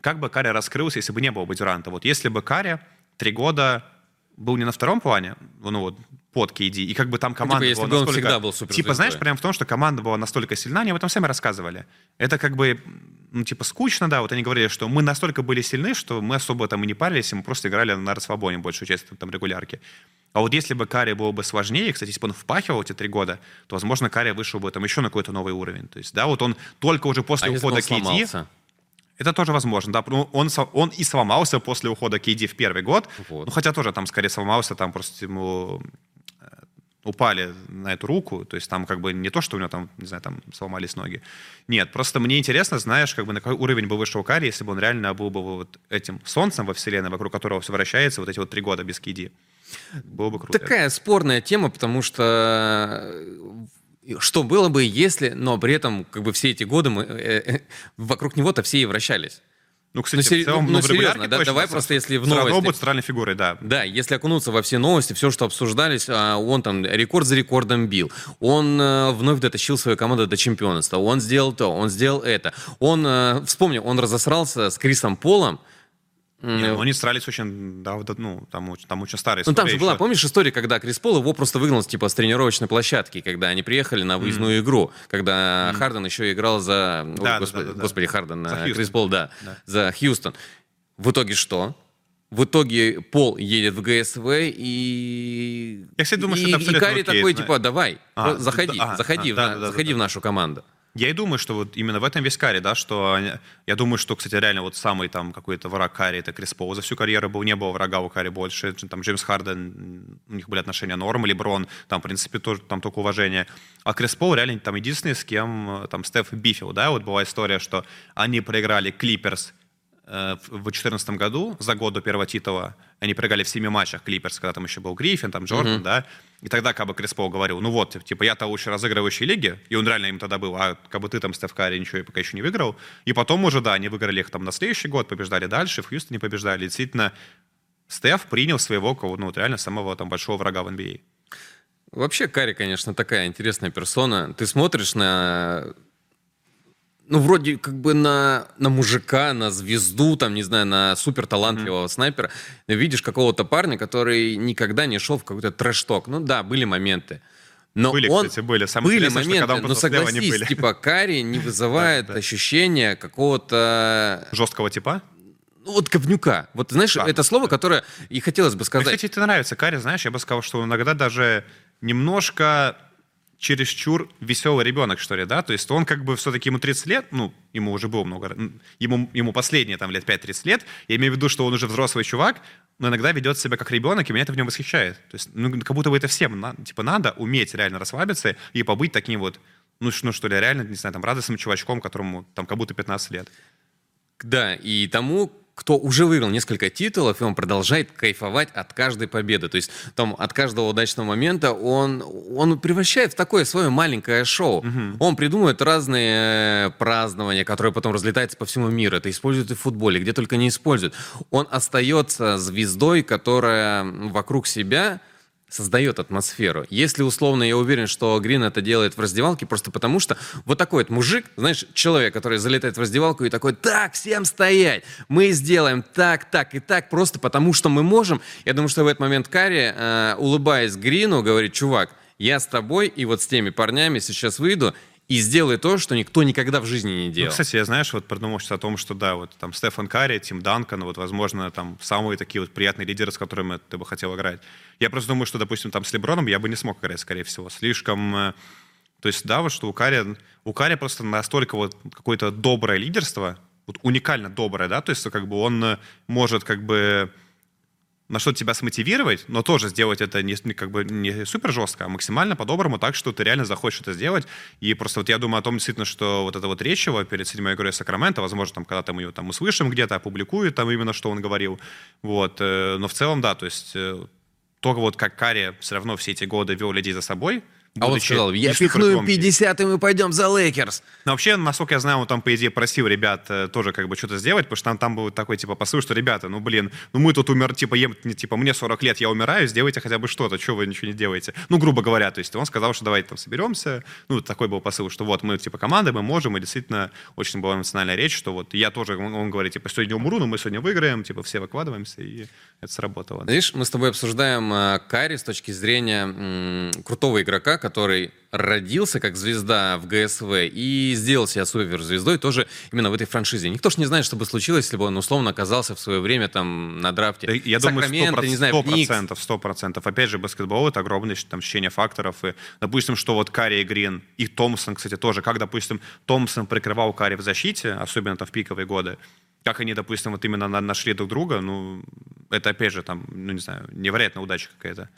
как бы Карри раскрылся, если бы не было бы Дюранта? Вот если бы Карри три года был не на втором плане, ну вот, под KD, и как бы там команда ну, типа, была если настолько... всегда был супер Типа, знаешь, прям в том, что команда была настолько сильна, они об этом сами рассказывали. Это как бы, ну, типа, скучно, да, вот они говорили, что мы настолько были сильны, что мы особо там и не парились, и мы просто играли на расслабоне большую часть там регулярки. А вот если бы Карри был бы сложнее, кстати, если бы он впахивал эти три года, то, возможно, Карри вышел бы там еще на какой-то новый уровень. То есть, да, вот он только уже после а ухода бы KD... сломался? Это тоже возможно, да. Ну, он, он и сломался после ухода KD в первый год. Вот. Ну, хотя тоже там скорее сломался, там просто ему э, упали на эту руку, то есть там как бы не то, что у него там, не знаю, там сломались ноги. Нет, просто мне интересно, знаешь, как бы на какой уровень бы вышел Карри, если бы он реально был бы вот этим солнцем во вселенной, вокруг которого все вращается, вот эти вот три года без KD. Было бы круто. Такая спорная тема, потому что э, что было бы, если, но при этом как бы все эти годы мы э, э, вокруг него-то все и вращались. Ну, кстати, Ну, сери- в целом, ну, ну, серьезно, да, давай просто если в новости- будет центральной фигурой, да. Да, если окунуться во все новости, все, что обсуждались, а, он там рекорд за рекордом бил. Он э, вновь дотащил свою команду до чемпионства. Он сделал то, он сделал это. Он, э, вспомни, он разосрался с Крисом Полом. Не, ну, они старались очень, да, вот, ну, там, очень- там очень старые Ну, там же была, еще. помнишь, история, когда Крис Пол его просто выгнал типа с тренировочной площадки, когда они приехали на выездную игру, когда Харден еще играл за... Ой, Да, да, господи, да, да, да. господи, Харден, За э, Хьюстон. Крис Пол, да, Да. за Хьюстон. В итоге что? В итоге Пол едет в ГСВ и... Я, кстати, думаю, и, что это и Карри окей, такой, знаешь. типа, давай, А, заходи, да, а, заходи, а, в, да, да, заходи да. в нашу команду. Я и думаю, что вот именно в этом весь Карри, да, что я думаю, что, кстати, реально вот самый там какой-то враг Карри это Крис Пол. За всю карьеру был, не было врага у Карри больше. Там Джеймс Харден, у них были отношения норм, Леброн, там, в принципе, тоже там только уважение. А Крис Пол реально там единственный, с кем э, там Стеф бифил, да, вот была история, что они проиграли Клиперс в 2014 году, за год до первого титула, они проиграли в семи матчах Клиперс, когда там еще был Гриффин, там Джордан, да, и тогда как бы Крис Пол говорил, ну вот, типа, я-то лучше разыгрывающий лиги, и он реально им тогда был, а как бы ты там, Стеф Карри, ничего и пока еще не выиграл, и потом уже, да, они выиграли их там на следующий год, побеждали дальше, в Хьюстоне побеждали, и действительно, Стеф принял своего, ну, вот реально самого там большого врага в NBA. Вообще, Карри, конечно, такая интересная персона. Ты смотришь на... Ну, вроде как бы на, на мужика, на звезду, там, не знаю, на супер талантливого снайпера. Видишь какого-то парня, который никогда не шел в какой-то трэш-ток. Ну да, были моменты. Но Были, он... кстати, были. Самое были моменты, когда он но просто слева не согласись, были. типа Карри не вызывает Да, да. ощущения какого-то Жесткого типа? ну, вот говнюка. Вот знаешь, Да, это слово, да. которое и хотелось бы Мне, сказать. кстати, это нравится Карри, знаешь, я бы сказал, что он иногда даже немножко чересчур веселый ребенок, что ли, да, то есть он как бы все-таки ему 30 лет, ну, ему уже было много, ему, ему последние там лет 5-30 лет, я имею в виду, что он уже взрослый чувак, но иногда ведет себя как ребенок, и меня это в нем восхищает. То есть, ну, как будто бы это всем, на- типа, надо уметь реально расслабиться и побыть таким вот, ну, ну, что ли, реально, не знаю, там, радостным чувачком, которому там как будто 15 лет. Да, и тому, кто уже выиграл несколько титулов, и он продолжает кайфовать от каждой победы. То есть там от каждого удачного момента он, он превращает в такое свое маленькое шоу. Он придумывает разные э, празднования, которые потом разлетаются по всему миру. Это используют и в футболе, где только не используют. Он остается звездой, которая вокруг себя создает атмосферу. Если условно я уверен, что Грин это делает в раздевалке, просто потому что вот такой вот мужик, знаешь, человек, который залетает в раздевалку и такой, так, всем стоять, мы сделаем так, так и так, просто потому что мы можем. Я думаю, что в этот момент Карри, э, улыбаясь Грину, говорит, чувак, я с тобой и вот с теми парнями сейчас выйду и сделаю то, что никто никогда в жизни не Ну, делал. кстати, я, знаешь, вот продумал сейчас о том, что да, вот там Стефан Карри, Тим Данкан, вот, возможно, там самые такие вот приятные лидеры, с которыми ты бы хотел играть. Я просто думаю, что, допустим, там с Леброном я бы не смог играть, скорее всего. Слишком... э, То есть, да, вот что у Карри... У Карри просто настолько вот какое-то доброе лидерство, вот уникально доброе, да, то есть как бы он э, может как бы на что тебя смотивировать, но тоже сделать это не, как бы не супер жестко, а максимально по-доброму, так, что ты реально захочешь это сделать. И просто вот я думаю о том, действительно, что вот это вот речь его перед седьмой игрой Сакраменто, возможно, там, когда-то мы ее там услышим где-то, опубликуют там именно, что он говорил. Вот. Э, но в целом, да, то есть э, то, вот как Карри все равно все эти годы вел людей за собой, а он сказал, я пихну 50 и мы пойдем за Лейкерс. Но вообще, насколько я знаю, он там, по идее, просил ребят э, тоже как бы что-то сделать, потому что там, там был такой, типа, посыл, что, ребята, ну, блин, ну мы тут умер, типа, ем, типа, мне 40 лет, я умираю, сделайте хотя бы что-то, что вы ничего не делаете. Ну, грубо говоря, то есть он сказал, что давайте там соберемся. Ну, такой был посыл, что вот мы, типа, команда, мы можем, и действительно очень была эмоциональная речь, что вот я тоже, он, он говорит, типа, сегодня умру, но мы сегодня выиграем, типа, все выкладываемся, и это сработало. Видишь, мы с тобой обсуждаем э, Карри с точки зрения крутого игрока, который родился как звезда в ГСВ и сделал себя суперзвездой тоже именно в этой франшизе. Никто ж не знает, что бы случилось, если бы он условно оказался в свое время там на драфте. Да, я думаю, 100%, не знаю, 100%, 100%. Опять же, баскетбол — это огромное там течение факторов. И, допустим, что вот Карри и Грин, и Томпсон, кстати, тоже. Как, допустим, Томпсон прикрывал Карри в защите, особенно там в пиковые годы, как они, допустим, вот именно нашли друг друга, ну, это, опять же, там, ну, не знаю, невероятная удача какая-то.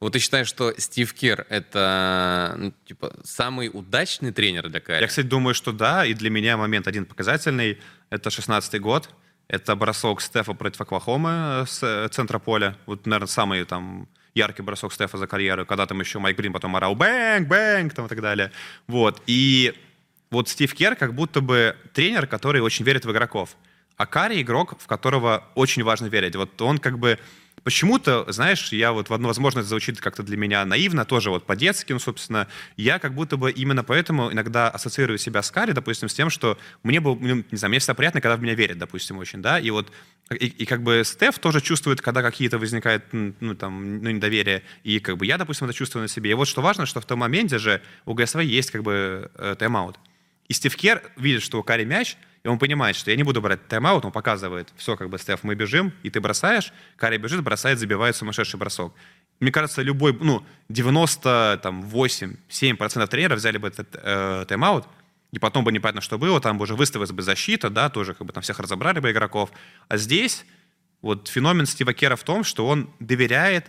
Вот ты считаешь, что Стив Кер это ну, типа самый удачный тренер для Карри? Я, кстати, думаю, что да. И для меня момент один показательный. Это 16-й год. Это бросок Стефа против Оклахомы с э, центра поля. Вот, наверное, самый там яркий бросок Стефа за карьеру, когда там еще Майк Грин потом орал «bang, bang» там и так далее. Вот. И вот Стив Кер как будто бы тренер, который очень верит в игроков. А Карри игрок, в которого очень важно верить. Вот он как бы почему-то, знаешь, я вот, возможно, это звучит как-то для меня наивно, тоже вот по-детски, ну, собственно, я как будто бы именно поэтому иногда ассоциирую себя с Карри, допустим, с тем, что мне было, ну, не знаю, мне всегда приятно, когда в меня верят, допустим, очень, да, и вот, и, и как бы Стеф тоже чувствует, когда какие-то возникают, ну, там, ну, недоверие, и как бы я, допустим, это чувствую на себе. И вот что важно, что в том моменте же у ГСВ есть как бы э, тайм-аут. И Стив Кер видит, что у Карри мяч — и он понимает, что я не буду брать тайм-аут, он показывает, все, как бы, Стеф, мы бежим, и ты бросаешь, Карри бежит, бросает, забивает сумасшедший бросок. Мне кажется, любой, ну, 98-7% тренеров взяли бы этот э, тайм-аут, и потом бы непонятно, что было, там бы уже выставилась бы защита, да, тоже как бы там всех разобрали бы игроков. А здесь вот феномен Стива Кера в том, что он доверяет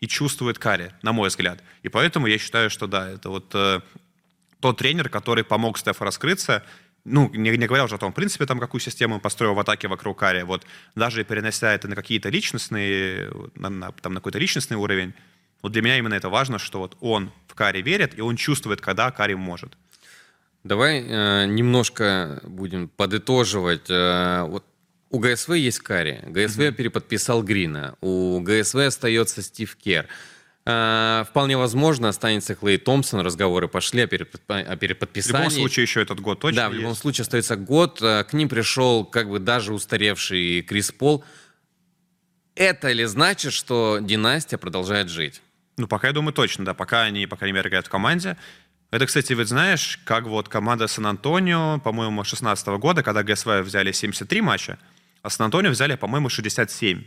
и чувствует Карри, на мой взгляд. И поэтому я считаю, что да, это вот э, тот тренер, который помог Стефу раскрыться, ну, не, не говоря уже о том, в принципе, там, какую систему он построил в атаке вокруг Карри, вот, даже перенося это на какие-то личностные, на, на, там, на какой-то личностный уровень, вот для меня именно это важно, что вот он в Карри верит, и он чувствует, когда Карри может. Давай э, немножко будем подытоживать. Э, вот у ГСВ есть Карри, ГСВ mm-hmm. переподписал Грина, у ГСВ остается Стив Кер. А, вполне возможно, останется Клей Томпсон, разговоры пошли о, перепод... о переподписании. В любом случае еще этот год точно Да, в любом случае остается год. А, к ним пришел как бы даже устаревший Крис Пол. Это ли значит, что династия продолжает жить? Ну, пока я думаю точно, да. Пока они, по крайней мере, играют в команде. Это, кстати, ведь знаешь, как вот команда Сан-Антонио, по-моему, 16 года, когда ГСВ взяли 73 матча, а Сан-Антонио взяли, по-моему, 67.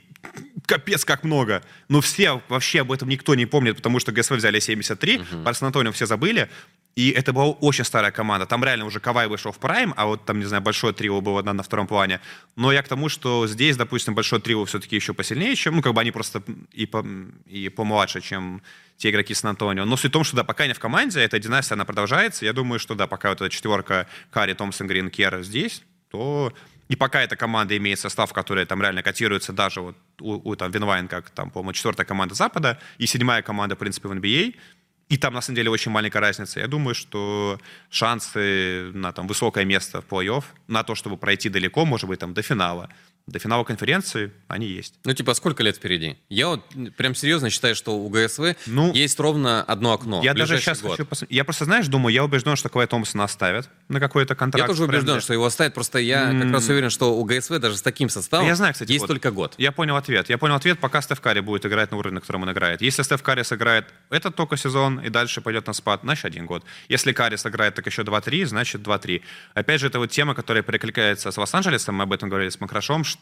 Капец, как много. Но все, вообще об этом никто не помнит, потому что ГСВ взяли 73, uh-huh. про Сан-Антонио все забыли. И это была очень старая команда. Там реально уже Кавай вышел в прайм, а вот там, не знаю, большое трио было на, на втором плане. Но я к тому, что здесь, допустим, большое трио все-таки еще посильнее, чем, ну, как бы они просто и, по, и помладше, чем те игроки Сан-Антонио. Но суть в том, что, да, пока они в команде, эта династия, она продолжается. Я думаю, что, да, пока вот эта четверка Карри, Томпсон, Грин, Кер здесь, то и пока эта команда имеет состав, который там реально котируется даже вот у, у там Винвайн, как там, по-моему, четвертая команда Запада и седьмая команда, в принципе, в NBA, и там, на самом деле, очень маленькая разница. Я думаю, что шансы на там, высокое место в плей-офф, на то, чтобы пройти далеко, может быть, там, до финала, до финала конференции они есть. Ну, типа, сколько лет впереди? Я вот прям серьезно считаю, что у ГСВ ну, есть ровно одно окно. Я даже сейчас год. хочу посмотреть. Я просто, знаешь, думаю, я убежден, что Клай Томпсона оставят на какой-то контракт. Я тоже убежден, что его оставят, просто я mm. как раз уверен, что у ГСВ даже с таким составом я знаю, кстати, есть вот. только год. Я понял ответ. Я понял ответ, пока Стеф Карри будет играть на уровне, на котором он играет. Если Стеф Карри сыграет этот только сезон и дальше пойдет на спад, значит, один год. Если Карри сыграет так еще 2-3, значит, 2-3. Опять же, это вот тема, которая перекликается с Лос-Анджелесом, мы об этом говорили с Макрашом, что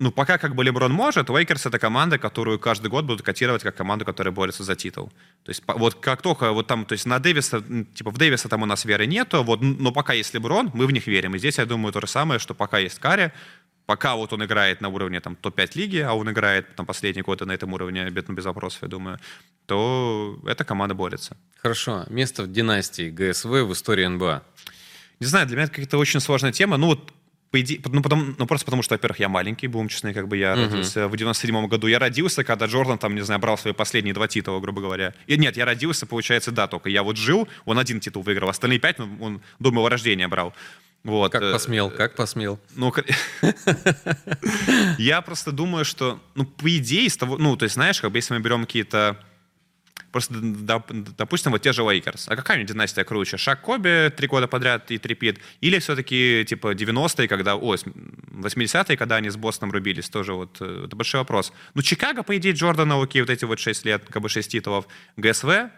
ну, пока как бы Леброн может, Лейкерс это команда, которую каждый год будут котировать как команду, которая борется за титул. То есть вот как только вот там, то есть на Дэвиса, типа в Дэвиса там у нас веры нету, вот, но пока есть Леброн, мы в них верим. И здесь я думаю то же самое, что пока есть Карри, пока вот он играет на уровне там топ-5 лиги, а он играет там последний год на этом уровне, без, без вопросов, я думаю, то эта команда борется. Хорошо. Место в династии ГСВ в истории НБА. Не знаю, для меня это какая-то очень сложная тема. Ну вот по идее, ну, потом, ну, просто потому что, во-первых, я маленький, будем честны, как бы я uh-huh. родился в 97 году. Я родился, когда Джордан, там, не знаю, брал свои последние два титула, грубо говоря. И нет, я родился, получается, да, только я вот жил, он один титул выиграл, остальные пять ну, он до моего рождения брал. Вот. Как э, посмел, как посмел. Ну, я просто думаю, что, ну, по идее, из того, ну, то есть, знаешь, как бы если мы берем какие-то Просто, допустим, вот те же Лейкерс. А какая у них династия круче? Шак Коби три года подряд и three-peat? Или все-таки типа 90-е, когда, о, 80-е, когда они с Бостоном рубились? Тоже вот, э, это большой вопрос. Ну, Чикаго, по идее, Джордана, окей, вот эти вот 6 лет, как бы 6 титулов. ГСВ,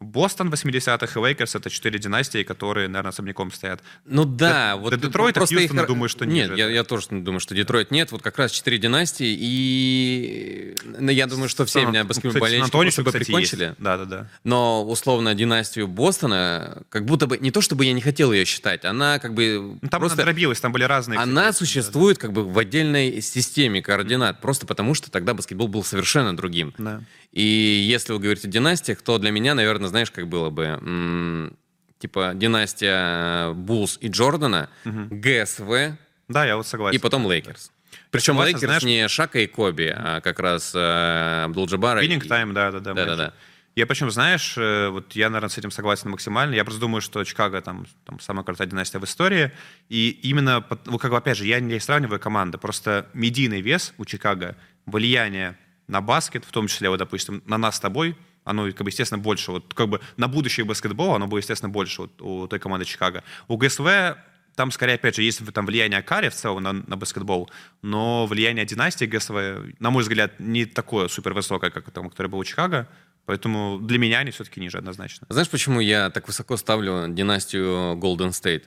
Бостон 80-х и Лейкерс — это четыре династии, которые, наверное, особняком стоят. Ну да. Д- вот Детройт и Хьюстон, их... думаю, что нет. Нет, я, я тоже думаю, что Детройт нет. Вот как раз четыре династии, и ну, я думаю, что все Сан... меня баскетбольные бы прикончили. Есть. Да, да, да. Но, условно, династию Бостона, как будто бы, не то чтобы я не хотел ее считать, она как бы... Ну, там просто... она дробилась, там были разные... Она существует как бы в отдельной системе координат, просто потому что тогда баскетбол был совершенно другим. Да. И если вы говорите о династиях, то для меня, наверное, знаешь, как было бы? М- типа династия Булс и Джордана, угу. ГСВ. Да, я вот согласен. И потом Лейкерс. Причем Лейкерс знаешь... не Шака и Коби, а как раз э, Абдул-Джабара. Winning и... Time, да, да, да. Да, да, да. Я причем, знаешь, э, вот я, наверное, с этим согласен максимально. Я просто думаю, что Чикаго там, там самая крутая династия в истории. И именно, ну, как бы, опять же, я не сравниваю команды, просто медийный вес у Чикаго, влияние на баскет, в том числе, вот, допустим, на нас с тобой, оно, как бы, естественно, больше. Вот, как бы на будущее баскетбола оно будет, естественно, больше вот, у той команды Чикаго. У ГСВ там, скорее, опять же, есть там влияние Кари в целом на, на баскетбол, но влияние династии ГСВ, на мой взгляд, не такое супер высокое, как там, которое было у Чикаго. Поэтому для меня они все-таки ниже однозначно. Знаешь, почему я так высоко ставлю династию Golden State?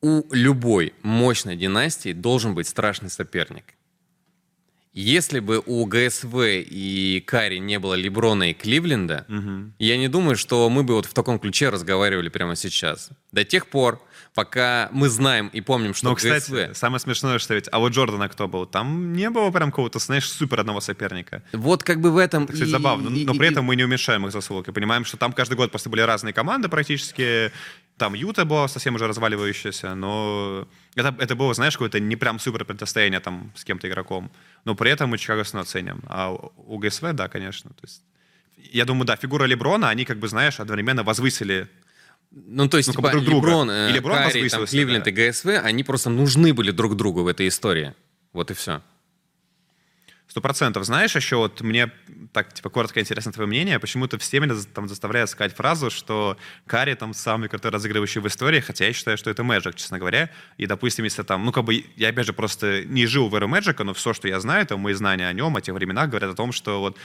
У любой мощной династии должен быть страшный соперник. Если бы у ГСВ и Кари не было Леброна и Кливленда, угу. я не думаю, что мы бы вот в таком ключе разговаривали прямо сейчас. До тех пор, пока мы знаем и помним, что Но, кстати, самое смешное, что ведь, а вот Джордана кто был? Там не было прям какого-то, знаешь, супер одного соперника. Вот как бы в этом... Так, кстати, и, забавно. И, но и, при этом мы не уменьшаем их заслуги. Понимаем, что там каждый год просто были разные команды практически. Там Юта была совсем уже разваливающаяся, но это, это было, знаешь, какое-то не прям супер противостояние там с кем-то игроком. Но при этом мы Чикаго оценим. А у ГСВ, да, конечно. То есть, я думаю, да, фигура Леброна, они, как бы, знаешь, одновременно возвысили ну, то есть, ну, типа, друг друга. Леброн, э, Леброн Карри, там, Кливленд да. и ГСВ, они просто нужны были друг другу в этой истории. Вот и все. Сто процентов. Знаешь, еще вот мне так, типа, коротко интересно твое мнение, почему-то все меня там заставляют сказать фразу, что Карри там самый крутой разыгрывающий в истории, хотя я считаю, что это Мэджик, честно говоря. И, допустим, если там, ну, как бы, я, опять же, просто не жил в эру Мэджика, но все, что я знаю, там, мои знания о нем, о тех временах, говорят о том, что вот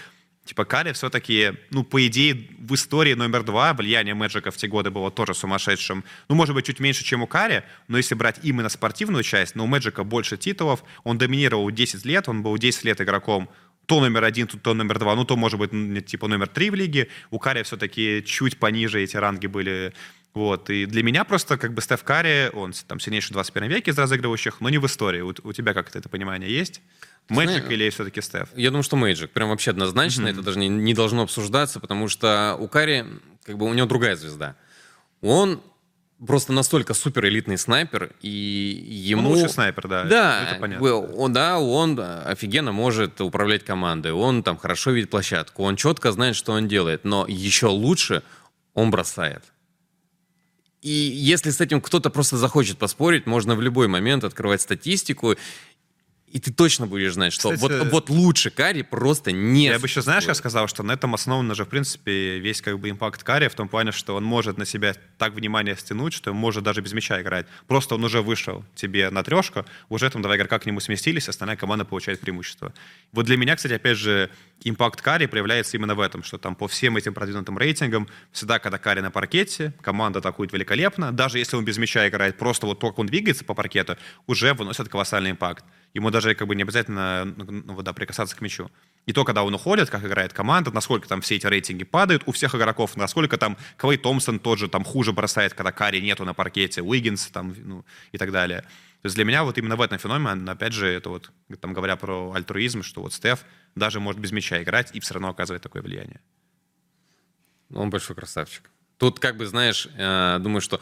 Типа Карри все-таки, ну, по идее, в истории номер два влияние Мэджика в те годы было тоже сумасшедшим. Ну, может быть, чуть меньше, чем у Карри, но если брать именно спортивную часть, но у Мэджика больше титулов, он доминировал 10 лет, он был 10 лет игроком то номер один, то, то номер два, ну, то, может быть, типа номер три в лиге. У Карри все-таки чуть пониже эти ранги были. Вот, и для меня просто как бы Стеф Карри, он там сильнейший в 21 веке из разыгрывающих, но не в истории. У, у тебя как-то это понимание есть? Мэджик или все-таки Стеф? Я думаю, что Мэджик. Прям вообще однозначно. Mm-hmm. Это даже не, не должно обсуждаться, потому что у Кари, как бы у него другая звезда. Он просто настолько супер элитный снайпер, и ему... Он лучший снайпер, да. Да, это понятно. Он, да, он офигенно может управлять командой, он там хорошо видит площадку, он четко знает, что он делает, но еще лучше он бросает. И если с этим кто-то просто захочет поспорить, можно в любой момент открывать статистику и ты точно будешь знать, что Кстати, вот, вот лучше карри просто не Я бы еще, знаешь, я сказал, что на этом основан же, в принципе, весь как бы импакт карри, в том плане, что он может на себя так внимание стянуть, что он может даже без мяча играть. Просто он уже вышел тебе на трешку, уже там два игрока к нему сместились, остальная команда получает преимущество. Вот для меня, кстати, опять же, импакт карри проявляется именно в этом, что там по всем этим продвинутым рейтингам, всегда, когда карри на паркете, команда атакует великолепно, даже если он без мяча играет, просто вот только он двигается по паркету, уже выносит колоссальный импакт. Ему даже как бы не обязательно ну, ну, да, прикасаться к мячу. И то, когда он уходит, как играет команда, насколько там все эти рейтинги падают у всех игроков, насколько там Клей Томпсон тот же там хуже бросает, когда Карри нету на паркете, Уиггинс там, ну, и так далее. То есть для меня вот именно в этом феномен, опять же, это вот, там говоря про альтруизм, что вот Стеф даже может без мяча играть и все равно оказывает такое влияние. Он большой красавчик. Тут как бы, знаешь, э, думаю, что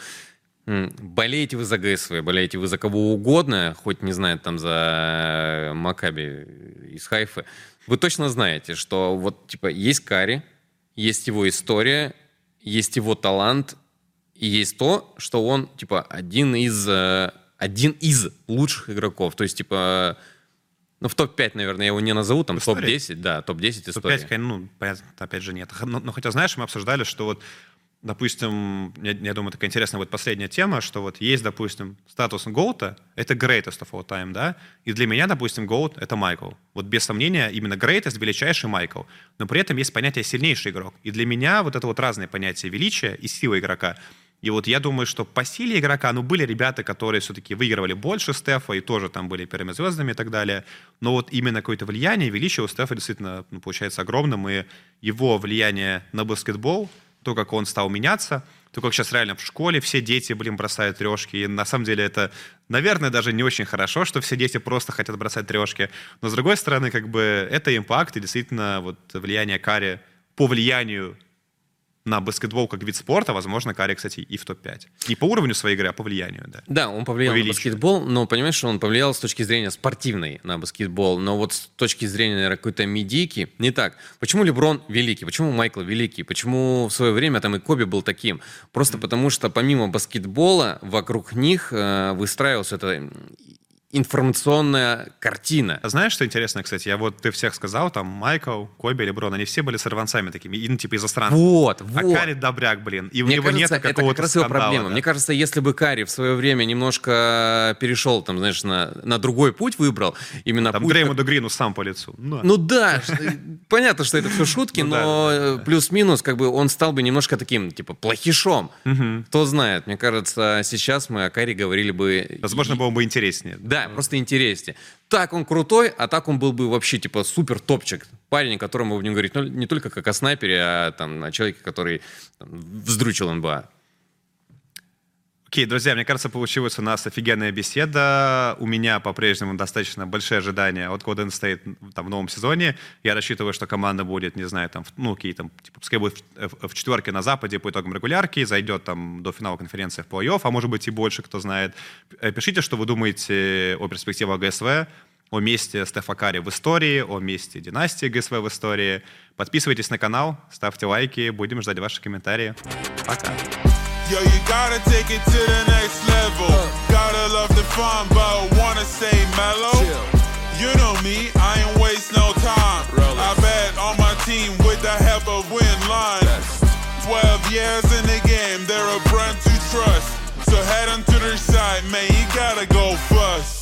болеете вы за ГСВ, болеете вы за кого угодно, хоть не знаю, там за Макаби из Хайфы, вы точно знаете, что вот типа есть Кари, есть его история, есть его талант, и есть то, что он типа один из э, один из лучших игроков. То есть типа ну, в топ-5, наверное, я его не назову, там топ-10, да, топ-10 истории. Топ-5, ну, понятно, опять же, нет. Но, но хотя, знаешь, мы обсуждали, что вот допустим, я, я думаю, такая интересная вот последняя тема, что вот есть, допустим, статус Гоута, это greatest of all time, да, и для меня, допустим, Гоут — это Майкл. Вот без сомнения, именно greatest — величайший Майкл. Но при этом есть понятие сильнейший игрок. И для меня вот это вот разные понятия величия и силы игрока. И вот я думаю, что по силе игрока, ну, были ребята, которые все-таки выигрывали больше Стефа и тоже там были первыми звездами и так далее. Но вот именно какое-то влияние, величие у Стефа действительно, ну, получается огромным. И его влияние на баскетбол — то, как он стал меняться, то, как сейчас реально в школе все дети, блин, бросают трешки. И на самом деле это, наверное, даже не очень хорошо, что все дети просто хотят бросать трешки. Но, с другой стороны, как бы это импакт и действительно вот влияние Кари по влиянию на баскетбол как вид спорта, возможно, Карри, кстати, и в топ-5. Не по уровню своей игры, а по влиянию, да. Да, он повлиял по на баскетбол, но понимаешь, что он повлиял с точки зрения спортивной на баскетбол, но вот с точки зрения, наверное, какой-то медийки, не так. Почему Леброн великий? Почему Майкл великий? Почему в свое время там и Коби был таким? Просто mm-hmm. потому, что помимо баскетбола вокруг них э, выстраивался это информационная картина. Знаешь, что интересно, кстати? Я вот, ты всех сказал, там, Майкл, Коби, Леброн, они все были сорванцами такими, и, ну, типа, из иностранцев. Вот, вот. А Карри добряк, блин, и Мне у него кажется, нет какого-то это как раз его скандала, проблема. Да. Мне кажется, если бы Карри в свое время немножко перешел, там, знаешь, на, на другой путь выбрал, именно там путь... Дреймонду Грину сам по лицу. Ну, ну да, понятно, что это все шутки, Ну да, но да, да. плюс-минус, как бы, он стал бы немножко таким, типа, плохишом. Кто знает, мне кажется, сейчас мы о Карри говорили бы... Возможно, было бы интереснее. Да, просто интереснее. Так он крутой, а так он был бы вообще типа супер топчик. Парень, о котором мы будем говорить ну, не только как о снайпере, а там о человеке, который там, вздручил НБА. Окей, друзья, мне кажется, получилась у нас офигенная беседа. У меня по-прежнему достаточно большие ожидания от Golden State там, в новом сезоне. Я рассчитываю, что команда будет, не знаю, там, ну, какие там, типа, пускай будет в, в четверке на Западе по итогам регулярки, зайдет там до финала конференции в плей-офф, а может быть и больше, кто знает. Э, Пишите, что вы думаете о перспективах ГСВ, о месте Стефа Карри в истории, о месте династии ГСВ в истории. Подписывайтесь на канал, ставьте лайки, будем ждать ваши комментарии. Пока. Yo, you gotta take it to the next level. Uh. Gotta love the fun, but wanna stay mellow. You know me, I ain't waste no time. I bet on my team with the help of Win Line. 12 years in the game, they're a brand to trust. So head on to their side, man, you gotta go first.